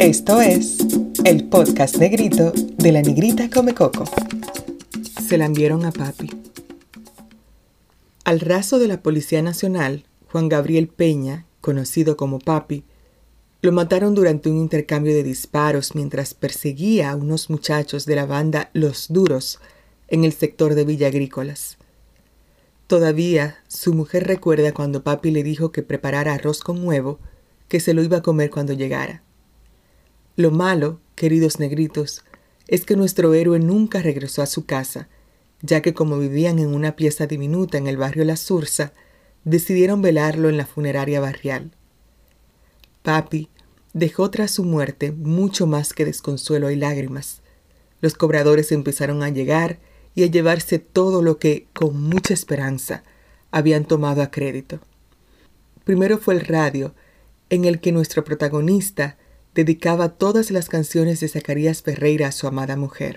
Esto es el podcast negrito de la negrita Come Coco. Se la enviaron a papi. Al raso de la Policía Nacional, Juan Gabriel Peña, conocido como papi, lo mataron durante un intercambio de disparos mientras perseguía a unos muchachos de la banda Los Duros en el sector de Villa Agrícolas. Todavía su mujer recuerda cuando papi le dijo que preparara arroz con huevo, que se lo iba a comer cuando llegara. Lo malo, queridos negritos, es que nuestro héroe nunca regresó a su casa, ya que como vivían en una pieza diminuta en el barrio La Sursa, decidieron velarlo en la funeraria barrial. Papi dejó tras su muerte mucho más que desconsuelo y lágrimas. Los cobradores empezaron a llegar y a llevarse todo lo que, con mucha esperanza, habían tomado a crédito. Primero fue el radio, en el que nuestro protagonista dedicaba todas las canciones de Zacarías Ferreira a su amada mujer.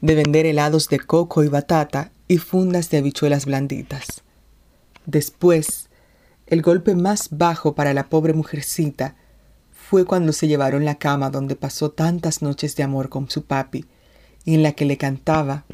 de vender helados de coco y batata y fundas de habichuelas blanditas. Después, el golpe más bajo para la pobre mujercita fue cuando se llevaron la cama donde pasó tantas noches de amor con su papi y en la que le cantaba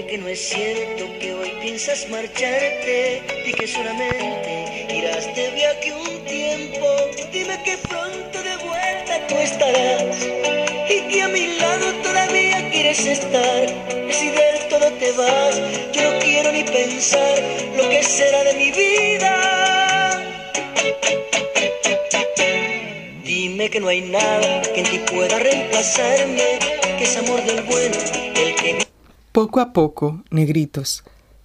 Siento que hoy piensas marcharte y que solamente irás de viaje un tiempo. Dime que pronto de vuelta tú estarás y que a mi lado todavía quieres estar. Que si del todo te vas, yo no quiero ni pensar lo que será de mi vida. Dime que no hay nada que en ti pueda reemplazarme, que es amor del bueno el que poco a poco, negritos,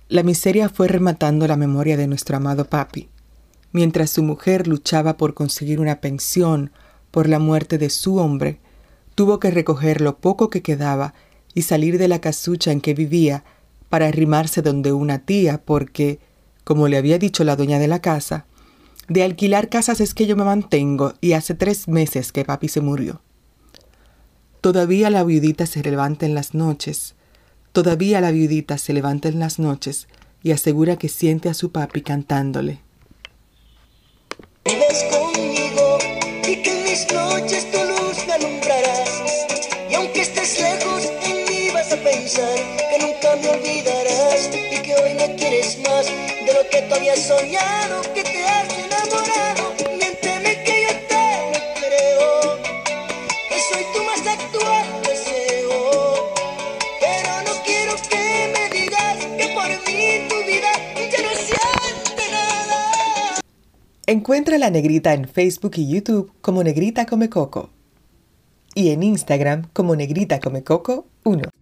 la miseria fue rematando la memoria de nuestro amado papi, mientras su mujer luchaba por conseguir una pensión por la muerte de su hombre, tuvo que recoger lo poco que quedaba y salir de la casucha en que vivía para arrimarse donde una tía porque, como le había dicho la dueña de la casa, de alquilar casas es que yo me mantengo y hace tres meses que papi se murió. Todavía la viudita se levanta en las noches, Todavía la viudita se levanta en las noches y asegura que siente a su papi cantándole. Vives conmigo y que en mis noches tu luz me alumbrarás. Y aunque estés lejos, en mí vas a pensar que nunca me olvidarás y que hoy me quieres más de lo que tú habías soñado, que Encuentra la negrita en Facebook y YouTube como Negrita Come Coco y en Instagram como Negrita Come Coco 1.